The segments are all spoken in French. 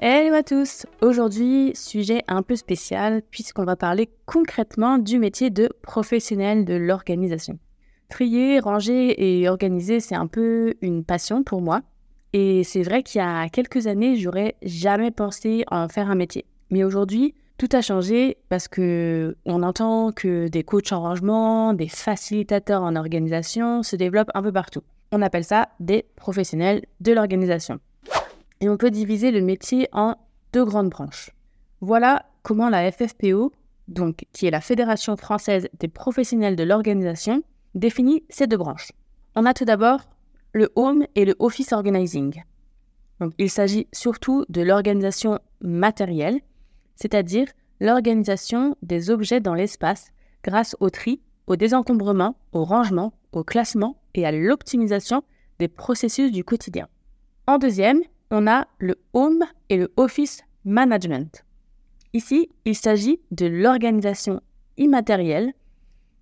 Hello à tous Aujourd'hui, sujet un peu spécial puisqu'on va parler concrètement du métier de professionnel de l'organisation. Trier, ranger et organiser, c'est un peu une passion pour moi. Et c'est vrai qu'il y a quelques années, j'aurais jamais pensé en faire un métier. Mais aujourd'hui, tout a changé parce que on entend que des coachs en rangement, des facilitateurs en organisation se développent un peu partout. On appelle ça des professionnels de l'organisation. Et on peut diviser le métier en deux grandes branches. Voilà comment la FFPO, donc qui est la Fédération française des professionnels de l'organisation, définit ces deux branches. On a tout d'abord le home et le office organizing. Donc, il s'agit surtout de l'organisation matérielle, c'est-à-dire l'organisation des objets dans l'espace grâce au tri, au désencombrement, au rangement, au classement et à l'optimisation des processus du quotidien. En deuxième, on a le home et le office management. Ici, il s'agit de l'organisation immatérielle,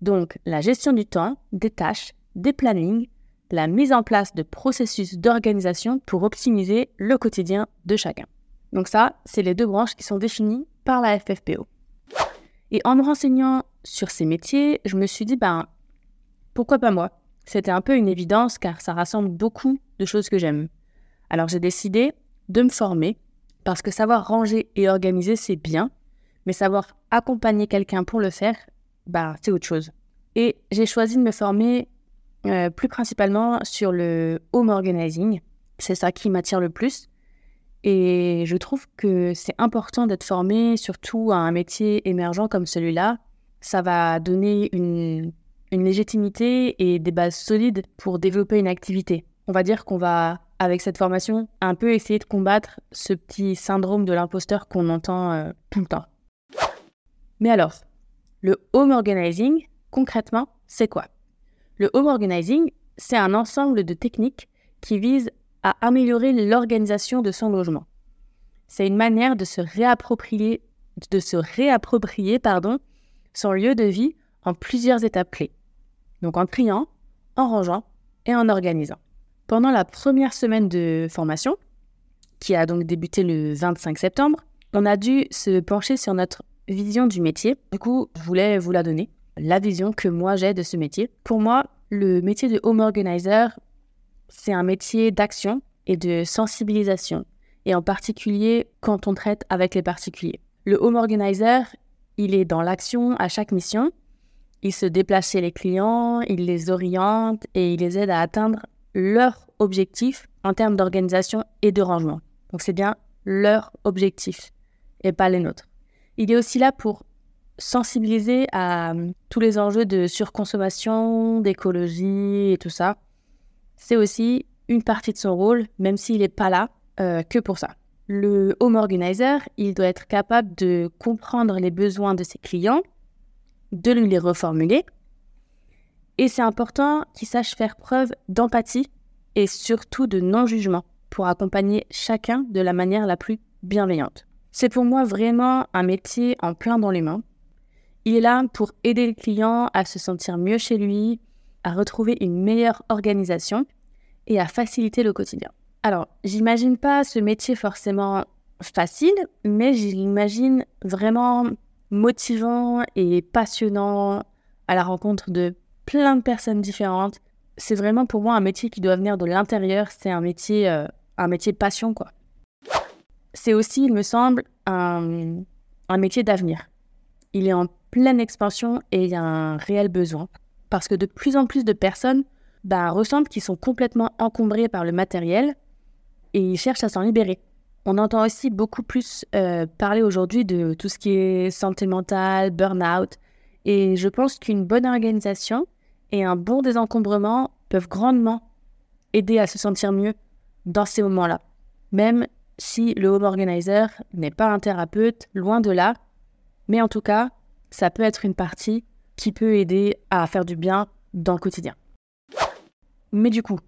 donc la gestion du temps, des tâches, des plannings, la mise en place de processus d'organisation pour optimiser le quotidien de chacun. Donc ça, c'est les deux branches qui sont définies par la FFPO. Et en me renseignant sur ces métiers, je me suis dit, ben, pourquoi pas moi? C'était un peu une évidence car ça rassemble beaucoup de choses que j'aime. Alors j'ai décidé de me former parce que savoir ranger et organiser, c'est bien, mais savoir accompagner quelqu'un pour le faire, bah, c'est autre chose. Et j'ai choisi de me former euh, plus principalement sur le home organizing. C'est ça qui m'attire le plus. Et je trouve que c'est important d'être formé, surtout à un métier émergent comme celui-là. Ça va donner une, légitimité et des bases solides pour développer une activité. On va dire qu'on va, avec cette formation, un peu essayer de combattre ce petit syndrome de l'imposteur qu'on entend euh, tout le temps. Mais alors, le home organizing, concrètement, c'est quoi? Le home organizing, c'est un ensemble de techniques qui visent à améliorer l'organisation de son logement. C'est une manière de se réapproprier, de se réapproprier pardon, son lieu de vie en plusieurs étapes clés. Donc en triant, en rangeant et en organisant. Pendant la première semaine de formation, qui a donc débuté le 25 septembre, on a dû se pencher sur notre vision du métier. Du coup, je voulais vous la donner, la vision que moi j'ai de ce métier. Pour moi, le métier de home organizer, c'est un métier d'action et de sensibilisation, et en particulier quand on traite avec les particuliers. Le home organizer, il est dans l'action à chaque mission. Il se déplace chez les clients, il les oriente et il les aide à atteindre leur objectif en termes d'organisation et de rangement. Donc c'est bien leur objectif et pas les nôtres. Il est aussi là pour sensibiliser à hum, tous les enjeux de surconsommation, d'écologie et tout ça c'est aussi une partie de son rôle, même s'il n'est pas là euh, que pour ça. Le home organizer, il doit être capable de comprendre les besoins de ses clients, de lui les reformuler, et c'est important qu'il sache faire preuve d'empathie et surtout de non-jugement pour accompagner chacun de la manière la plus bienveillante. C'est pour moi vraiment un métier en plein dans les mains. Il est là pour aider le client à se sentir mieux chez lui, à retrouver une meilleure organisation et à faciliter le quotidien. Alors, j'imagine pas ce métier forcément facile, mais j'imagine vraiment motivant et passionnant à la rencontre de plein de personnes différentes. C'est vraiment pour moi un métier qui doit venir de l'intérieur, c'est un métier euh, un métier passion quoi. c'est aussi, il me semble, un, un métier d'avenir. Il est en pleine expansion et il y a un réel besoin. Parce que de plus en plus de personnes bah, ressentent qu'ils sont complètement encombrés par le matériel et ils cherchent à s'en libérer. On entend aussi beaucoup plus euh, parler aujourd'hui de tout ce qui est santé mentale, burn-out. Et je pense qu'une bonne organisation et un bon désencombrement peuvent grandement aider à se sentir mieux dans ces moments-là. Même si le home organizer n'est pas un thérapeute, loin de là. Mais en tout cas, ça peut être une partie qui peut aider à faire du bien dans le quotidien. Mais du coup,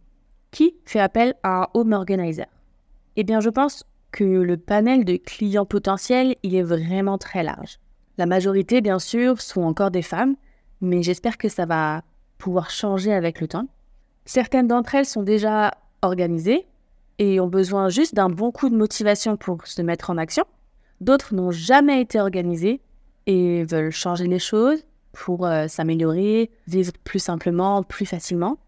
qui fait appel à un home organizer? Eh bien, je pense que le panel de clients potentiels, il est vraiment très large. La majorité, bien sûr, sont encore des femmes, mais j'espère que ça va pouvoir changer avec le temps. Certaines d'entre elles sont déjà organisées et ont besoin juste d'un bon coup de motivation pour se mettre en action. D'autres n'ont jamais été organisées et veulent changer les choses pour euh, s'améliorer, vivre plus simplement, plus facilement.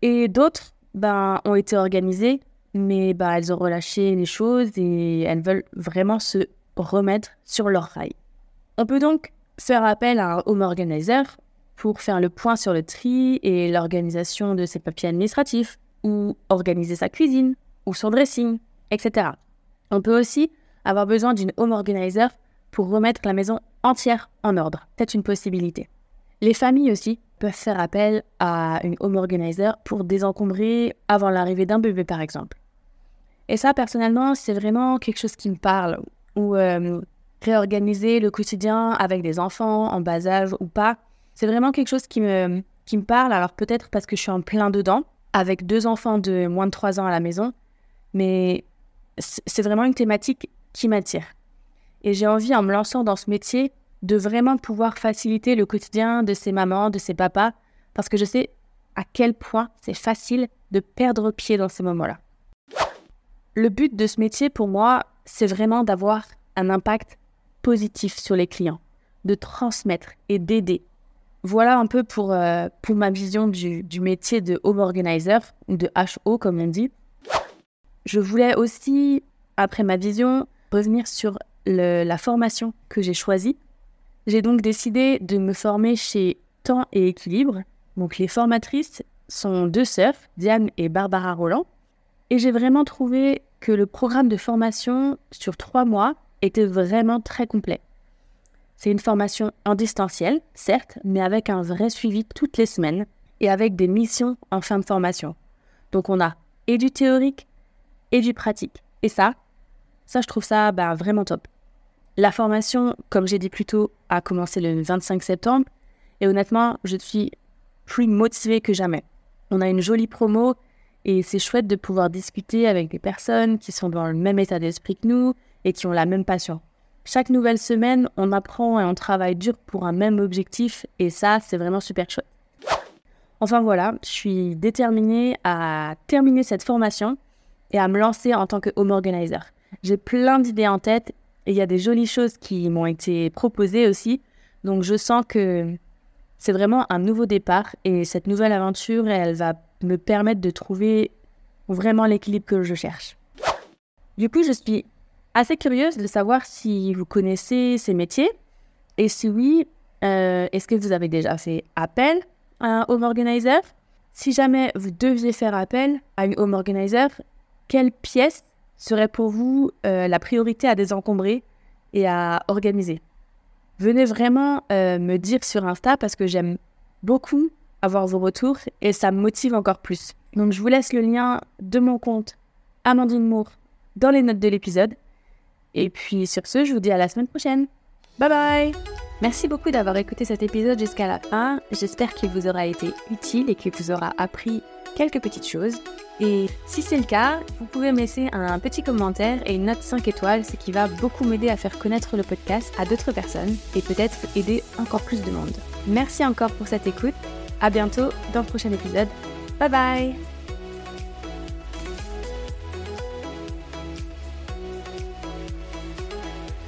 Et d'autres ben, ont été organisées, mais ben, elles ont relâché les choses et elles veulent vraiment se remettre sur leur rail. On peut donc faire appel à un home organizer pour faire le point sur le tri et l'organisation de ses papiers administratifs, ou organiser sa cuisine, ou son dressing, etc. On peut aussi avoir besoin d'une home organizer pour remettre la maison entière en ordre. C'est une possibilité. Les familles aussi peuvent faire appel à une home organizer pour désencombrer avant l'arrivée d'un bébé, par exemple. Et ça, personnellement, c'est vraiment quelque chose qui me parle. Ou euh, réorganiser le quotidien avec des enfants en bas âge ou pas, c'est vraiment quelque chose qui me, qui me parle. Alors peut-être parce que je suis en plein dedans, avec deux enfants de moins de 3 ans à la maison, mais c'est vraiment une thématique qui m'attire. Et j'ai envie, en me lançant dans ce métier, de vraiment pouvoir faciliter le quotidien de ces mamans, de ces papas, parce que je sais à quel point c'est facile de perdre pied dans ces moments-là. Le but de ce métier, pour moi, c'est vraiment d'avoir un impact positif sur les clients, de transmettre et d'aider. Voilà un peu pour, euh, pour ma vision du, métier de home organizer, ou de HO comme on dit. Je voulais aussi, après ma vision, revenir sur la formation que j'ai choisie. J'ai donc décidé de me former chez Temps et Équilibre. Donc les formatrices sont deux sœurs, Diane et Barbara Roland. Et j'ai vraiment trouvé que le programme de formation sur trois mois était vraiment très complet. C'est une formation en distanciel, certes, mais avec un vrai suivi toutes les semaines et avec des missions en fin de formation. Donc on a et du théorique et du pratique. Et ça, ça, je trouve ça bah, vraiment top. La formation, comme j'ai dit plus tôt, a commencé le 25 septembre. Et honnêtement, je suis plus motivée que jamais. On a une jolie promo et c'est chouette de pouvoir discuter avec des personnes qui sont dans le même état d'esprit que nous et qui ont la même passion. Chaque nouvelle semaine, on apprend et on travaille dur pour un même objectif et ça, c'est vraiment super chouette. Enfin voilà, je suis déterminée à terminer cette formation et à me lancer en tant que home organizer. J'ai plein d'idées en tête et il y a des jolies choses qui m'ont été proposées aussi. Donc je sens que c'est vraiment un nouveau départ et cette nouvelle aventure, elle va me permettre de trouver vraiment l'équilibre que je cherche. Du coup, je suis assez curieuse de savoir si vous connaissez ces métiers et si oui, euh, est-ce que vous avez déjà fait appel à un home organizer? Si jamais vous deviez faire appel à une home organizer, quelle pièce serait pour vous euh, la priorité à désencombrer et à organiser? Venez vraiment euh, me dire sur Insta parce que j'aime beaucoup avoir vos retours et ça me motive encore plus. Donc je vous laisse le lien de mon compte Amandine Moore dans les notes de l'épisode. Et puis sur ce, je vous dis à la semaine prochaine. Bye bye Merci beaucoup d'avoir écouté cet épisode jusqu'à la fin. J'espère qu'il vous aura été utile et qu'il vous aura appris quelques petites choses. Et si c'est le cas, vous pouvez me laisser un petit commentaire et une note 5 étoiles, ce qui va beaucoup m'aider à faire connaître le podcast à d'autres personnes et peut-être aider encore plus de monde. Merci encore pour cette écoute. À bientôt dans le prochain épisode. Bye bye